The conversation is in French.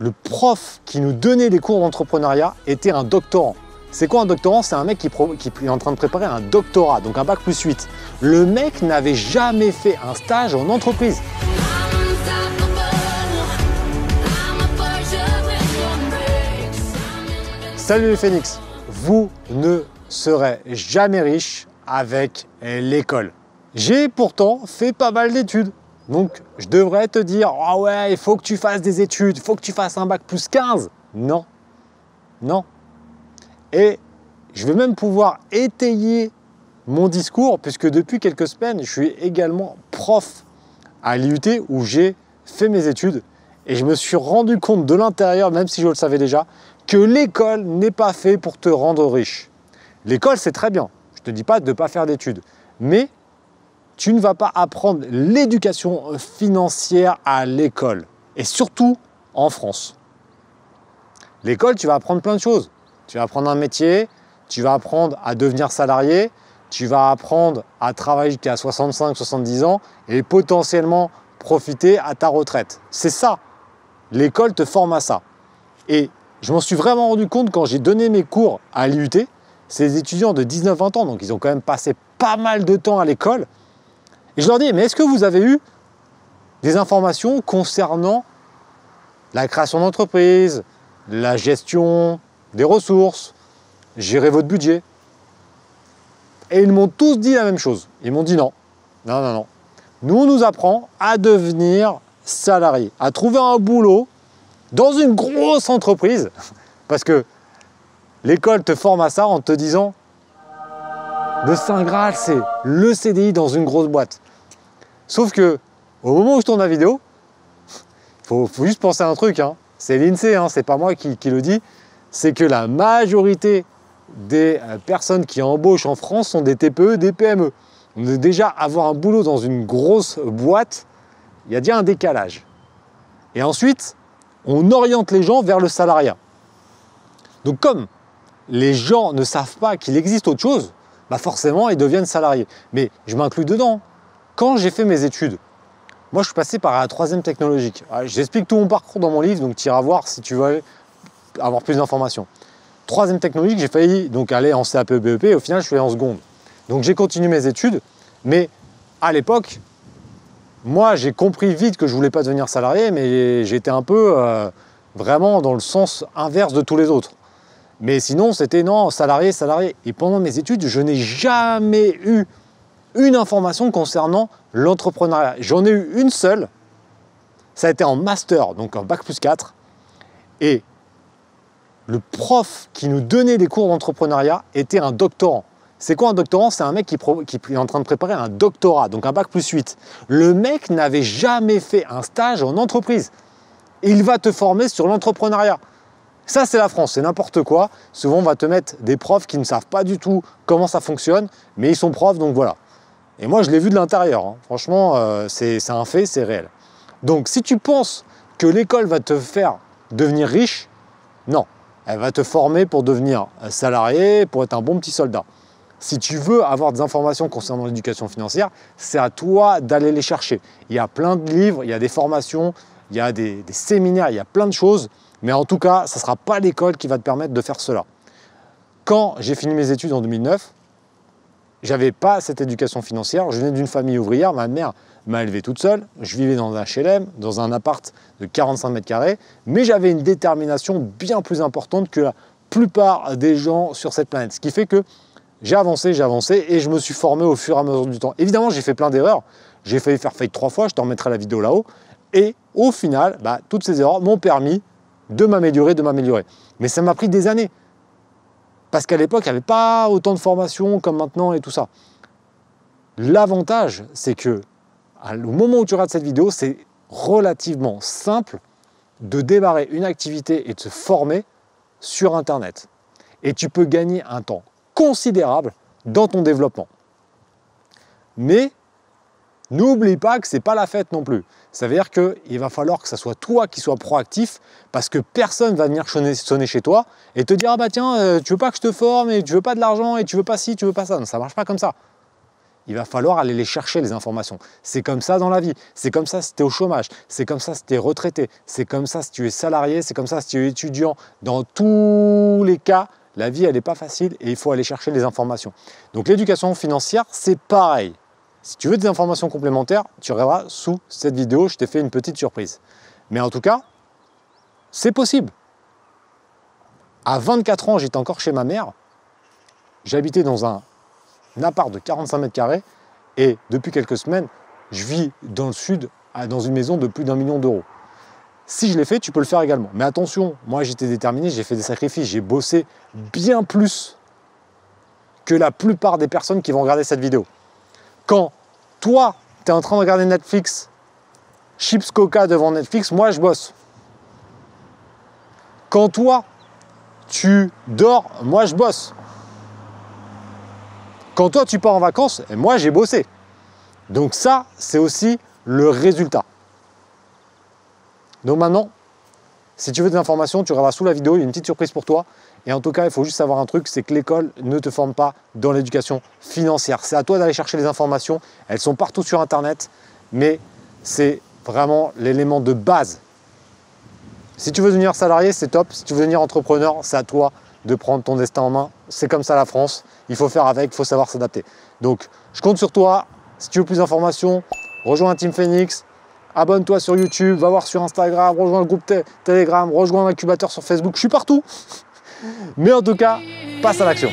le prof qui nous donnait des cours d'entrepreneuriat était un doctorant. C'est quoi un doctorant? C'est un mec qui, est en train de préparer un doctorat, donc un bac plus 8. Le mec n'avait jamais fait un stage en entreprise. Salut les phénix Vous ne serez jamais riche avec l'école. J'ai pourtant fait pas mal d'études. Donc, je devrais te dire, ah ouais, il faut que tu fasses des études, il faut que tu fasses un bac plus 15. Non, non. Et je vais même pouvoir étayer mon discours, puisque depuis quelques semaines, je suis également prof à l'IUT où j'ai fait mes études. Et je me suis rendu compte de l'intérieur, même si je le savais déjà, que l'école n'est pas fait pour te rendre riche. L'école, c'est très bien. Je ne te dis pas de ne pas faire d'études. Mais tu ne vas pas apprendre l'éducation financière à l'école. Et surtout en France. L'école, tu vas apprendre plein de choses. Tu vas apprendre un métier, tu vas apprendre à devenir salarié, tu vas apprendre à travailler jusqu'à 65-70 ans et potentiellement profiter à ta retraite. C'est ça. L'école te forme à ça. Et je m'en suis vraiment rendu compte quand j'ai donné mes cours à l'IUT. Ces étudiants de 19-20 ans, donc ils ont quand même passé pas mal de temps à l'école. Et je leur dis, mais est-ce que vous avez eu des informations concernant la création d'entreprise, la gestion des ressources, gérer votre budget? Et ils m'ont tous dit la même chose. Ils m'ont dit non, non, non, non. Nous, on nous apprend à devenir salarié, à trouver un boulot dans une grosse entreprise, parce que l'école te forme à ça en te disant le Saint Graal, c'est le CDI dans une grosse boîte. Sauf que, au moment où je tourne la vidéo, il faut, juste penser à un truc, hein. c'est l'INSEE, hein, c'est pas moi qui, le dis, c'est que la majorité des euh, personnes qui embauchent en France sont des TPE, des PME. Déjà, avoir un boulot dans une grosse boîte, il y a déjà un décalage. Et ensuite, on oriente les gens vers le salariat. Donc comme les gens ne savent pas qu'il existe autre chose, bah forcément, ils deviennent salariés. Mais je m'inclus dedans. Quand j'ai fait mes études, moi, je suis passé par la troisième technologique. J'explique tout mon parcours dans mon livre, donc tu iras voir si tu veux avoir plus d'informations. Troisième technologique, j'ai failli donc aller en CAP BEP, et au final, je suis allé en seconde. Donc j'ai continué mes études, mais à l'époque, moi, j'ai compris vite que je voulais pas devenir salarié, mais j'étais un peu euh, vraiment dans le sens inverse de tous les autres. Mais sinon, c'était non, salarié, salarié. Et pendant mes études, je n'ai jamais eu une information concernant l'entrepreneuriat. J'en ai eu une seule. Ça a été en master, donc en bac plus 4. Et le prof qui nous donnait des cours d'entrepreneuriat était un doctorant. C'est quoi un doctorant? C'est un mec qui, est en train de préparer un doctorat, donc un bac plus 8. Le mec n'avait jamais fait un stage en entreprise. Il va te former sur l'entrepreneuriat. Ça, c'est la France, c'est n'importe quoi. Souvent, on va te mettre des profs qui ne savent pas du tout comment ça fonctionne, mais ils sont profs, donc voilà. Et moi, je l'ai vu de l'intérieur. Hein. Franchement, euh, c'est un fait, c'est réel. Donc, si tu penses que l'école va te faire devenir riche, non. Elle va te former pour devenir salarié, pour être un bon petit soldat. Si tu veux avoir des informations concernant l'éducation financière, c'est à toi d'aller les chercher. Il y a plein de livres, il y a des formations, il y a des, des séminaires, il y a plein de choses. Mais en tout cas, ce ne sera pas l'école qui va te permettre de faire cela. Quand j'ai fini mes études en 2009, j'avais pas cette éducation financière. Je venais d'une famille ouvrière. Ma mère m'a élevé toute seule. Je vivais dans un HLM, dans un appart de 45 mètres carrés. Mais j'avais une détermination bien plus importante que la plupart des gens sur cette planète. Ce qui fait que j'ai avancé, j'ai avancé et je me suis formé au fur et à mesure du temps. Évidemment, j'ai fait plein d'erreurs. J'ai failli faire faillite trois fois. Je te remettrai la vidéo là-haut. Et au final, bah, toutes ces erreurs m'ont permis de m'améliorer, de m'améliorer. Mais ça m'a pris des années. Parce qu'à l'époque, il n'y avait pas autant de formation comme maintenant et tout ça. L'avantage, c'est que au moment où tu regardes cette vidéo, c'est relativement simple de démarrer une activité et de se former sur Internet. Et tu peux gagner un temps considérable dans ton développement. Mais n'oublie pas que ce n'est pas la fête non plus. Ça veut dire qu'il va falloir que ce soit toi qui sois proactif parce que personne va venir sonner chez toi et te dire ah bah tiens, euh, tu veux pas que je te forme et tu veux pas de l'argent et tu veux pas ci, tu veux pas ça. Non, ça marche pas comme ça. il va falloir aller les chercher, les informations. C'est comme ça dans la vie. C'est comme ça si tu es au chômage. C'est comme ça si tu es retraité. C'est comme ça si tu es salarié. C'est comme ça si tu es étudiant. Dans tous les cas, la vie, elle n'est pas facile et il faut aller chercher les informations. Donc l'éducation financière, c'est pareil. Si tu veux des informations complémentaires, tu regarderas sous cette vidéo, je t'ai fait une petite surprise. Mais en tout cas, c'est possible. À 24 ans, j'étais encore chez ma mère. J'habitais dans un appart de 45 mètres carrés et depuis quelques semaines, je vis dans le sud, dans une maison de plus d'un million d'euros. Si je l'ai fait, tu peux le faire également. Mais attention, moi j'étais déterminé, j'ai fait des sacrifices, j'ai bossé bien plus que la plupart des personnes qui vont regarder cette vidéo. Quand toi, tu es en train de regarder Netflix, chips coca devant Netflix, moi je bosse. Quand toi, tu dors, moi je bosse. Quand toi tu pars en vacances, moi j'ai bossé. Donc ça, c'est aussi le résultat. Donc maintenant, si tu veux des informations, tu regarderas sous la vidéo, il y a une petite surprise pour toi. Et en tout cas, il faut juste savoir un truc, c'est que l'école ne te forme pas dans l'éducation financière. C'est à toi d'aller chercher les informations. Elles sont partout sur Internet, mais c'est vraiment l'élément de base. Si tu veux devenir salarié, c'est top. Si tu veux devenir entrepreneur, c'est à toi de prendre ton destin en main. C'est comme ça la France. Il faut faire avec, il faut savoir s'adapter. Donc, je compte sur toi. Si tu veux plus d'informations, rejoins Team Phoenix, abonne-toi sur YouTube, va voir sur Instagram, rejoins le groupe Telegram, rejoins l'incubateur sur Facebook. Je suis partout. Mais en tout cas, passe à l'action.